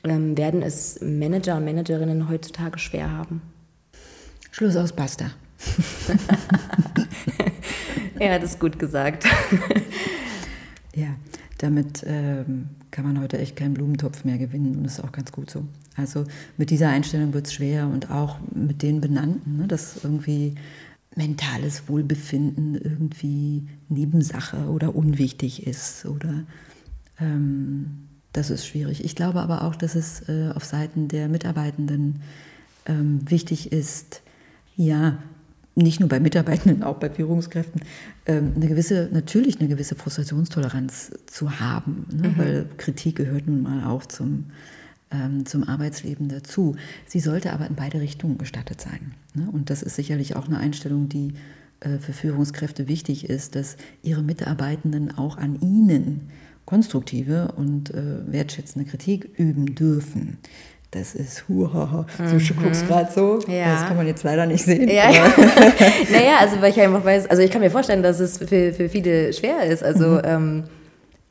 ähm, werden es Manager und Managerinnen heutzutage schwer haben? Schluss aus, basta. ja, das ist gut gesagt. ja, damit ähm, kann man heute echt keinen Blumentopf mehr gewinnen und das ist auch ganz gut so. Also mit dieser Einstellung wird es schwer und auch mit den Benannten, ne, dass irgendwie mentales Wohlbefinden irgendwie Nebensache oder unwichtig ist oder ähm, das ist schwierig. Ich glaube aber auch, dass es äh, auf Seiten der Mitarbeitenden ähm, wichtig ist, ja, nicht nur bei Mitarbeitenden, auch bei Führungskräften, ähm, eine gewisse, natürlich eine gewisse Frustrationstoleranz zu haben, ne? mhm. weil Kritik gehört nun mal auch zum, ähm, zum Arbeitsleben dazu. Sie sollte aber in beide Richtungen gestattet sein. Ne? Und das ist sicherlich auch eine Einstellung, die äh, für Führungskräfte wichtig ist, dass ihre Mitarbeitenden auch an ihnen konstruktive und äh, wertschätzende Kritik üben dürfen das ist huhaha. Mhm. Du guckst gerade so. Ja. Das kann man jetzt leider nicht sehen. Ja, ja. naja, also weil ich einfach weiß, also ich kann mir vorstellen, dass es für, für viele schwer ist, also mhm. ähm,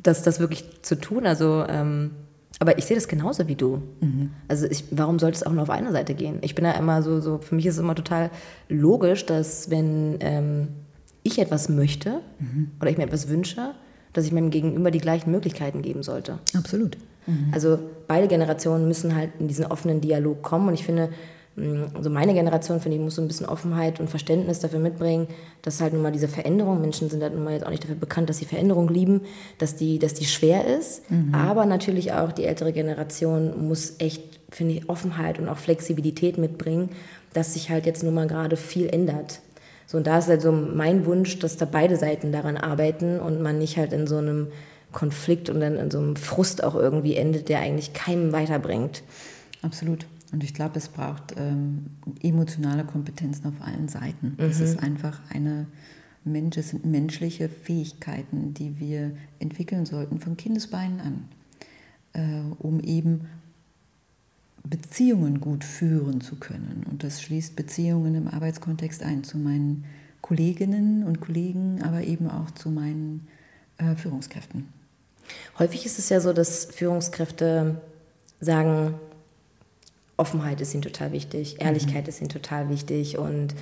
das, das wirklich zu tun. Also ähm, aber ich sehe das genauso wie du. Mhm. Also ich, warum sollte es auch nur auf eine Seite gehen? Ich bin da immer so, so für mich ist es immer total logisch, dass wenn ähm, ich etwas möchte mhm. oder ich mir etwas wünsche, dass ich meinem Gegenüber die gleichen Möglichkeiten geben sollte. Absolut. Mhm. Also beide Generationen müssen halt in diesen offenen Dialog kommen und ich finde, also meine Generation, finde ich, muss so ein bisschen Offenheit und Verständnis dafür mitbringen, dass halt nun mal diese Veränderung, Menschen sind halt nun mal jetzt auch nicht dafür bekannt, dass sie Veränderung lieben, dass die, dass die schwer ist. Mhm. Aber natürlich auch die ältere Generation muss echt, finde ich, Offenheit und auch Flexibilität mitbringen, dass sich halt jetzt nun mal gerade viel ändert. So, und da ist halt so mein Wunsch, dass da beide Seiten daran arbeiten und man nicht halt in so einem Konflikt und dann in so einem Frust auch irgendwie endet, der eigentlich keinem weiterbringt. Absolut. Und ich glaube, es braucht ähm, emotionale Kompetenzen auf allen Seiten. Mhm. Es ist einfach eine Mensch, es sind menschliche Fähigkeiten, die wir entwickeln sollten von Kindesbeinen an, äh, um eben Beziehungen gut führen zu können. Und das schließt Beziehungen im Arbeitskontext ein zu meinen Kolleginnen und Kollegen, aber eben auch zu meinen äh, Führungskräften. Häufig ist es ja so, dass Führungskräfte sagen, Offenheit ist ihnen total wichtig, Ehrlichkeit mhm. ist ihnen total wichtig und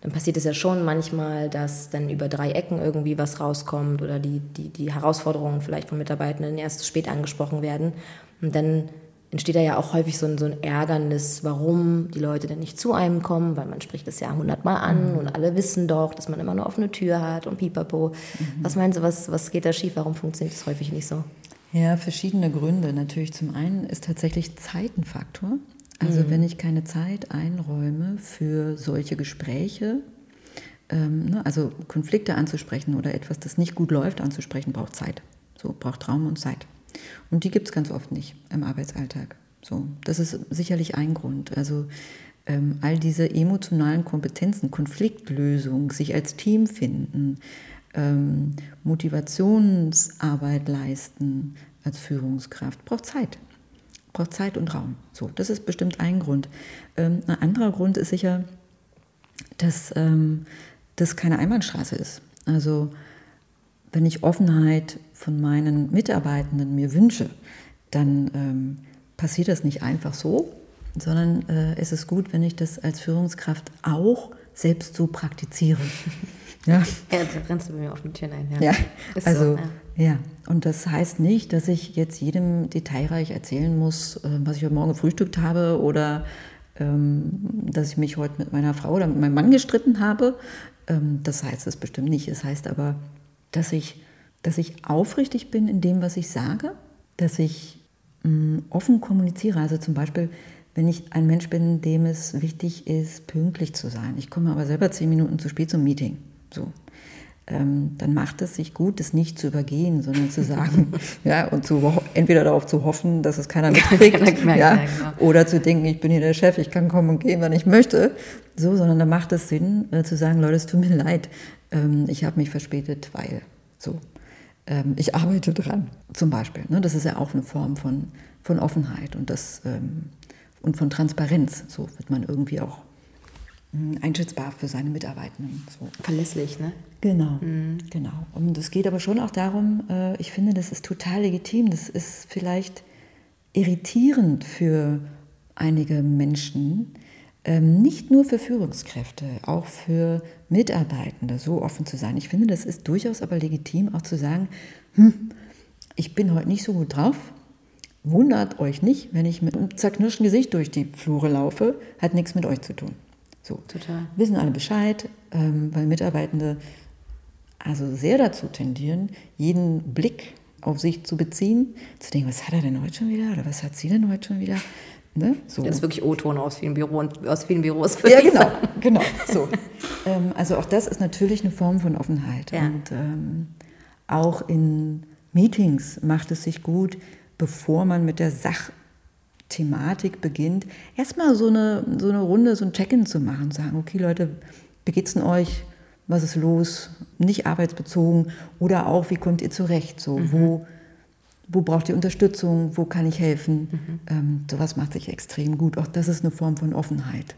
dann passiert es ja schon manchmal, dass dann über drei Ecken irgendwie was rauskommt oder die, die, die Herausforderungen vielleicht von Mitarbeitenden erst spät angesprochen werden. Und dann entsteht da ja auch häufig so ein, so ein Ärgernis, warum die Leute denn nicht zu einem kommen, weil man spricht das ja hundertmal an mhm. und alle wissen doch, dass man immer nur offene Tür hat und pipapo. Mhm. Was meinst du, was, was geht da schief? Warum funktioniert das häufig nicht so? Ja, verschiedene Gründe. Natürlich zum einen ist tatsächlich Zeit ein Faktor. Also mhm. wenn ich keine Zeit einräume für solche Gespräche, ähm, ne, also Konflikte anzusprechen oder etwas, das nicht gut läuft, anzusprechen, braucht Zeit. So, braucht Raum und Zeit. Und die gibt es ganz oft nicht im Arbeitsalltag. So, das ist sicherlich ein Grund. Also ähm, all diese emotionalen Kompetenzen, Konfliktlösung, sich als Team finden, ähm, Motivationsarbeit leisten als Führungskraft, braucht Zeit. Braucht Zeit und Raum. So, das ist bestimmt ein Grund. Ähm, ein anderer Grund ist sicher, dass ähm, das keine Einbahnstraße ist. Also wenn ich Offenheit von meinen Mitarbeitenden mir wünsche, dann ähm, passiert das nicht einfach so, sondern äh, es ist gut, wenn ich das als Führungskraft auch selbst so praktiziere. Ja, ja da rennst du mir auf den Türen ein. Ja, ja also, so, ja. ja. Und das heißt nicht, dass ich jetzt jedem detailreich erzählen muss, äh, was ich heute Morgen gefrühstückt habe oder ähm, dass ich mich heute mit meiner Frau oder mit meinem Mann gestritten habe. Ähm, das heißt es bestimmt nicht. Es heißt aber, dass ich, dass ich aufrichtig bin in dem, was ich sage, dass ich mh, mm, offen kommuniziere. Also zum Beispiel, wenn ich ein Mensch bin, dem es wichtig ist, pünktlich zu sein. Ich komme aber selber zehn Minuten zu spät zum Meeting. So. Ähm, dann macht es sich gut, das nicht zu übergehen, sondern zu sagen, ja, und zu, entweder darauf zu hoffen, dass es keiner mitkriegt, ja, genau. oder zu denken, ich bin hier der Chef, ich kann kommen und gehen, wann ich möchte. So, sondern da macht es Sinn, äh, zu sagen, Leute, es tut mir leid, ähm, ich habe mich verspätet, weil so. Ähm, ich arbeite dran, zum Beispiel. Ne? Das ist ja auch eine Form von, von Offenheit und, das, ähm, und von Transparenz. So wird man irgendwie auch hm, einschätzbar für seine Mitarbeitenden. So. Verlässlich, ne? Genau, mhm. genau. Und es geht aber schon auch darum, äh, ich finde, das ist total legitim. Das ist vielleicht irritierend für einige Menschen, nicht nur für Führungskräfte, auch für Mitarbeitende so offen zu sein. Ich finde, das ist durchaus aber legitim, auch zu sagen, hm, ich bin heute nicht so gut drauf. Wundert euch nicht, wenn ich mit einem zerknirschten Gesicht durch die Flure laufe, hat nichts mit euch zu tun. So. Total. Wissen alle Bescheid, ähm, weil Mitarbeitende also sehr dazu tendieren, jeden Blick auf sich zu beziehen, zu denken, was hat er denn heute schon wieder oder was hat sie denn heute schon wieder? Ne? So. Das ist wirklich O-Ton aus vielen, Büro, aus vielen Büros. Ja, genau, genau. So. ähm, also auch das ist natürlich eine Form von Offenheit. Ja. Und ähm, auch in Meetings macht es sich gut, bevor man mit der Sachthematik beginnt, erstmal so eine, so eine Runde, so ein Check-in zu machen, sagen, okay Leute, wie geht's denn euch? Was ist los? Nicht arbeitsbezogen oder auch, wie kommt ihr zurecht? So, mhm. wo wo braucht ihr Unterstützung, wo kann ich helfen. Mhm. Ähm, sowas macht sich extrem gut. Auch das ist eine Form von Offenheit.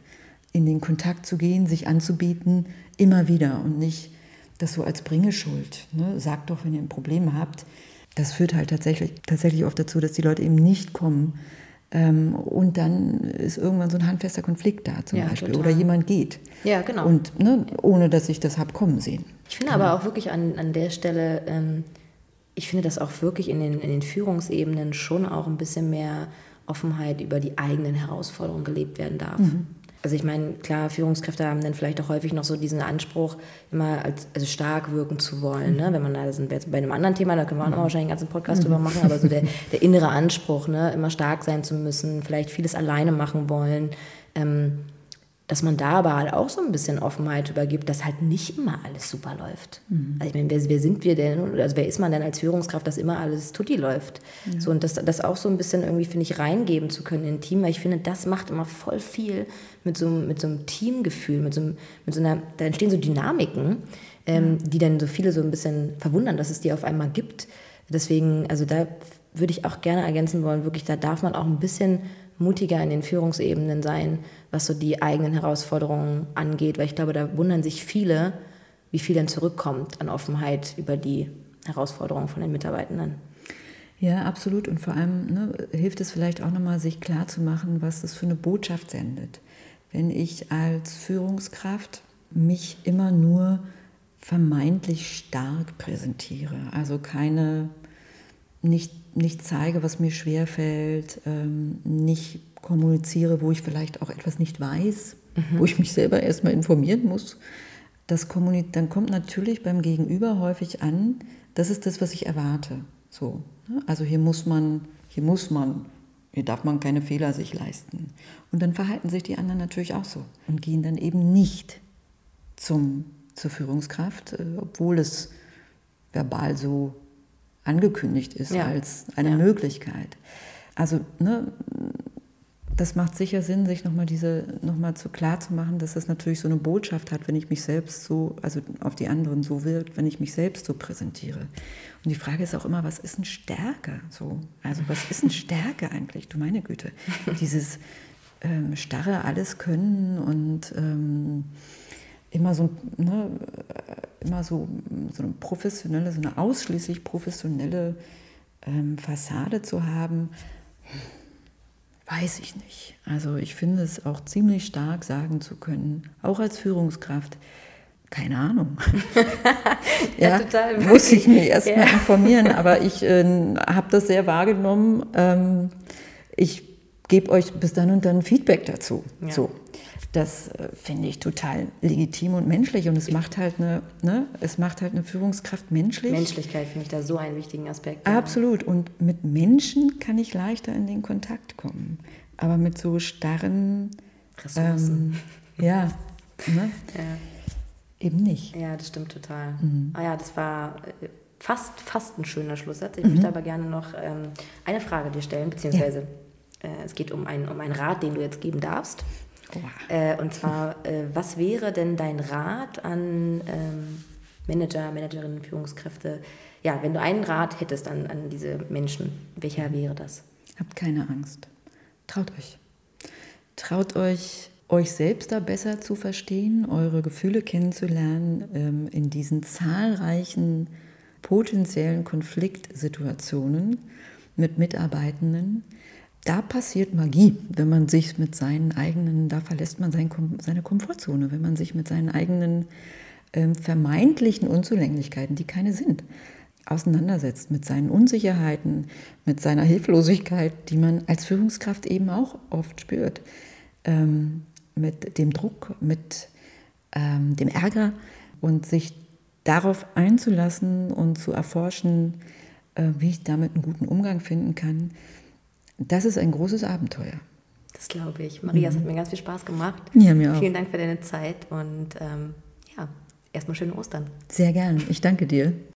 In den Kontakt zu gehen, sich anzubieten, immer wieder und nicht das so als Bringeschuld. Ne? Sagt doch, wenn ihr ein Problem habt. Das führt halt tatsächlich, tatsächlich oft dazu, dass die Leute eben nicht kommen. Ähm, und dann ist irgendwann so ein handfester Konflikt da zum ja, Beispiel. Total. Oder jemand geht. Ja, genau. Und ne, ohne dass ich das habe kommen sehen. Ich finde genau. aber auch wirklich an, an der Stelle, ähm, ich finde, dass auch wirklich in den, in den Führungsebenen schon auch ein bisschen mehr Offenheit über die eigenen Herausforderungen gelebt werden darf. Mhm. Also ich meine, klar, Führungskräfte haben dann vielleicht auch häufig noch so diesen Anspruch, immer als, also stark wirken zu wollen. Ne? Mhm. Wenn man da sind wir jetzt bei einem anderen Thema, da können wir auch noch mhm. wahrscheinlich einen ganzen Podcast mhm. drüber machen, aber so der, der innere Anspruch, ne? immer stark sein zu müssen, vielleicht vieles alleine machen wollen. Ähm, dass man da aber halt auch so ein bisschen Offenheit übergibt, dass halt nicht immer alles super läuft. Mhm. Also ich meine, wer, wer, sind wir denn, also wer ist man denn als Führungskraft, dass immer alles tutti läuft? Mhm. So, und das, das auch so ein bisschen irgendwie, finde ich, reingeben zu können in ein Team, weil ich finde, das macht immer voll viel mit so, mit so einem Teamgefühl, mit so, mit so einer, da entstehen so Dynamiken, ähm, die dann so viele so ein bisschen verwundern, dass es die auf einmal gibt. Deswegen, also da würde ich auch gerne ergänzen wollen, wirklich, da darf man auch ein bisschen mutiger in den Führungsebenen sein, was so die eigenen Herausforderungen angeht, weil ich glaube, da wundern sich viele, wie viel dann zurückkommt an Offenheit über die Herausforderungen von den Mitarbeitenden. Ja, absolut. Und vor allem ne, hilft es vielleicht auch nochmal, sich klarzumachen, was das für eine Botschaft sendet. Wenn ich als Führungskraft mich immer nur vermeintlich stark präsentiere, also keine, nicht nicht zeige, was mir schwerfällt, ähm, nicht kommuniziere, wo ich vielleicht auch etwas nicht weiß, mhm. wo ich mich selber erstmal informieren muss, das dann kommt natürlich beim Gegenüber häufig an, das ist das, was ich erwarte. So, ne? Also hier muss man, hier muss man, hier darf man keine Fehler sich leisten. Und dann verhalten sich die anderen natürlich auch so und gehen dann eben nicht zum, zur Führungskraft, äh, obwohl es verbal so angekündigt ist ja. als eine ja. Möglichkeit. Also ne, das macht sicher Sinn, sich nochmal diese nochmal zu klar zu machen, dass das natürlich so eine Botschaft hat, wenn ich mich selbst so, also auf die anderen so wirkt, wenn ich mich selbst so präsentiere. Und die Frage ist auch immer, was ist ein Stärke? So, also was ist ein Stärke eigentlich? Du meine Güte, dieses ähm, starre alles können und ähm, immer so, ne, immer so, so eine professionelle, so eine ausschließlich professionelle ähm, Fassade zu haben, weiß ich nicht. Also ich finde es auch ziemlich stark sagen zu können, auch als Führungskraft, keine Ahnung. ja, ja, total. Muss ich mir erstmal ja. informieren, aber ich äh, habe das sehr wahrgenommen. Ähm, ich gebe euch bis dann und dann Feedback dazu. Ja. So. Das äh, finde ich total legitim und menschlich und es macht halt eine, ne, es macht halt eine Führungskraft menschlich. Menschlichkeit finde ich da so einen wichtigen Aspekt. Ja. Absolut. Und mit Menschen kann ich leichter in den Kontakt kommen. Aber mit so starren Ressourcen. Ähm, ja, ne? ja. Eben nicht. Ja, das stimmt total. Mhm. Ah ja, das war äh, fast, fast ein schöner Schlusssatz. Ich mhm. möchte aber gerne noch ähm, eine Frage dir stellen, beziehungsweise ja. äh, es geht um, ein, um einen Rat, den du jetzt geben darfst. Äh, und zwar, äh, was wäre denn dein Rat an ähm, Manager, Managerinnen, Führungskräfte? Ja, wenn du einen Rat hättest an, an diese Menschen, welcher wäre das? Habt keine Angst. Traut euch. Traut euch, euch selbst da besser zu verstehen, eure Gefühle kennenzulernen ähm, in diesen zahlreichen potenziellen Konfliktsituationen mit Mitarbeitenden da passiert Magie, wenn man sich mit seinen eigenen, da verlässt man sein, seine Komfortzone, wenn man sich mit seinen eigenen äh, vermeintlichen Unzulänglichkeiten, die keine sind, auseinandersetzt, mit seinen Unsicherheiten, mit seiner Hilflosigkeit, die man als Führungskraft eben auch oft spürt, ähm, mit dem Druck, mit ähm, dem Ärger und sich darauf einzulassen und zu erforschen, äh, wie ich damit einen guten Umgang finden kann das ist ein großes Abenteuer. Das glaube ich. Maria, es hat mir ganz viel Spaß gemacht. Ja, mir auch. Vielen Dank für deine Zeit und ähm, ja, erstmal schöne Ostern. Sehr gern. Ich danke dir.